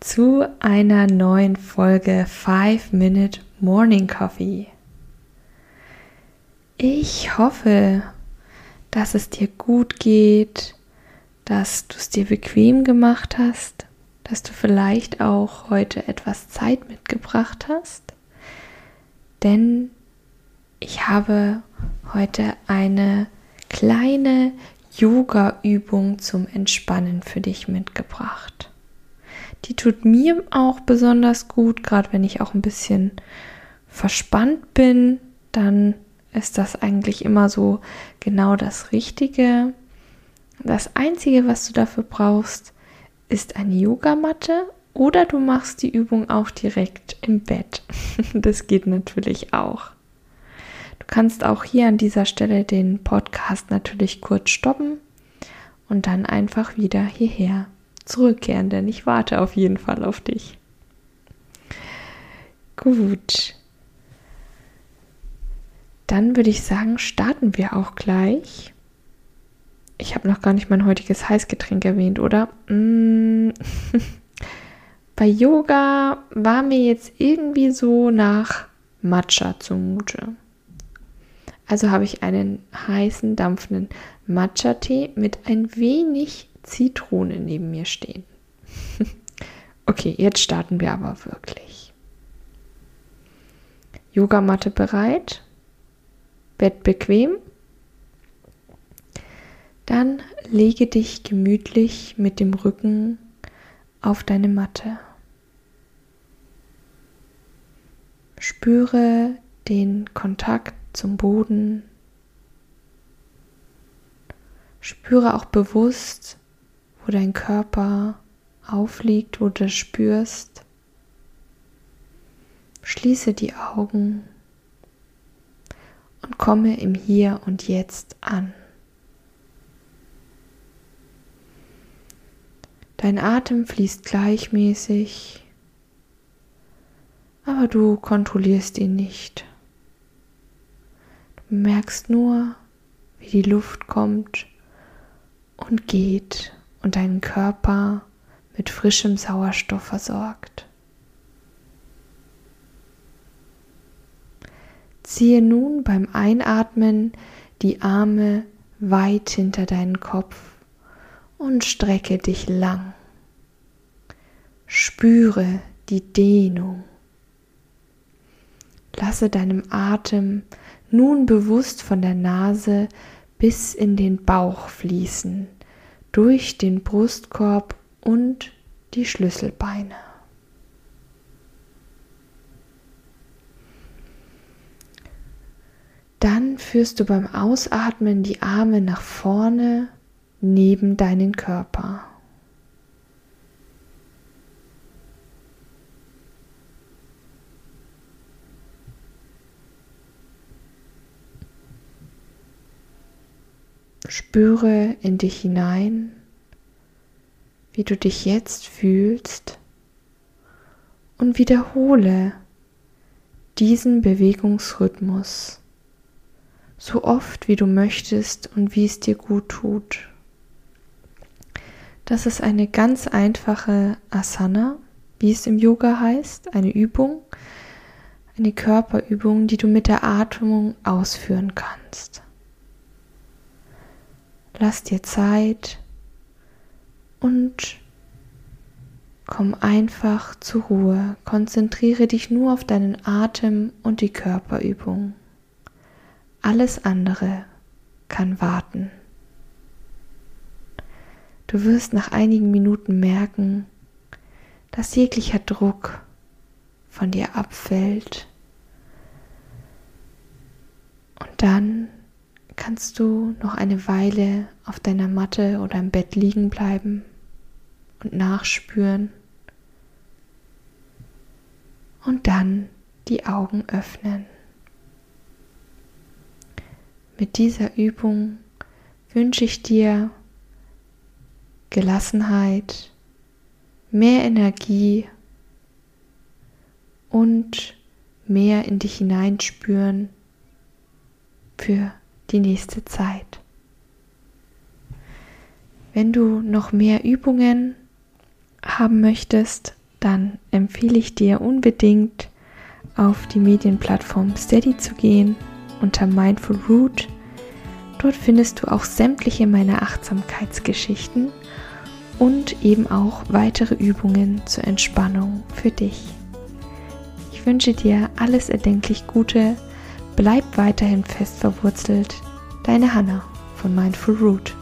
zu einer neuen Folge 5 Minute Morning Coffee. Ich hoffe, dass es dir gut geht, dass du es dir bequem gemacht hast, dass du vielleicht auch heute etwas Zeit mitgebracht hast, denn ich habe heute eine kleine Yoga-Übung zum Entspannen für dich mitgebracht. Die tut mir auch besonders gut, gerade wenn ich auch ein bisschen verspannt bin, dann ist das eigentlich immer so genau das Richtige. Das Einzige, was du dafür brauchst, ist eine Yogamatte oder du machst die Übung auch direkt im Bett. Das geht natürlich auch. Du kannst auch hier an dieser Stelle den Podcast natürlich kurz stoppen und dann einfach wieder hierher zurückkehren, denn ich warte auf jeden Fall auf dich. Gut, dann würde ich sagen, starten wir auch gleich. Ich habe noch gar nicht mein heutiges Heißgetränk erwähnt, oder? Mm. Bei Yoga war mir jetzt irgendwie so nach Matcha zumute. Also habe ich einen heißen, dampfenden Matcha-Tee mit ein wenig Zitrone neben mir stehen. okay, jetzt starten wir aber wirklich. Yogamatte bereit? Bett bequem. Dann lege dich gemütlich mit dem Rücken auf deine Matte. Spüre den Kontakt zum Boden. Spüre auch bewusst, wo dein Körper aufliegt, wo du das spürst. Schließe die Augen und komme im Hier und Jetzt an. Dein Atem fließt gleichmäßig, aber du kontrollierst ihn nicht. Du merkst nur, wie die Luft kommt und geht und deinen Körper mit frischem Sauerstoff versorgt. Ziehe nun beim Einatmen die Arme weit hinter deinen Kopf und strecke dich lang. Spüre die Dehnung. Lasse deinem Atem nun bewusst von der Nase bis in den Bauch fließen, durch den Brustkorb und die Schlüsselbeine. Dann führst du beim Ausatmen die Arme nach vorne neben deinen Körper. Spüre in dich hinein, wie du dich jetzt fühlst und wiederhole diesen Bewegungsrhythmus so oft wie du möchtest und wie es dir gut tut. Das ist eine ganz einfache Asana, wie es im Yoga heißt, eine Übung, eine Körperübung, die du mit der Atmung ausführen kannst. Lass dir Zeit und komm einfach zur Ruhe. Konzentriere dich nur auf deinen Atem und die Körperübung. Alles andere kann warten. Du wirst nach einigen Minuten merken, dass jeglicher Druck von dir abfällt. Und dann kannst du noch eine Weile auf deiner Matte oder im Bett liegen bleiben und nachspüren, und dann die Augen öffnen. Mit dieser Übung wünsche ich dir Gelassenheit, mehr Energie und mehr in dich hineinspüren für die nächste Zeit. Wenn du noch mehr Übungen haben möchtest, dann empfehle ich dir unbedingt auf die Medienplattform Steady zu gehen unter Mindful Root. Dort findest du auch sämtliche meiner Achtsamkeitsgeschichten und eben auch weitere Übungen zur Entspannung für dich. Ich wünsche dir alles erdenklich Gute, bleib weiterhin fest verwurzelt. Deine Hanna von Mindful Root.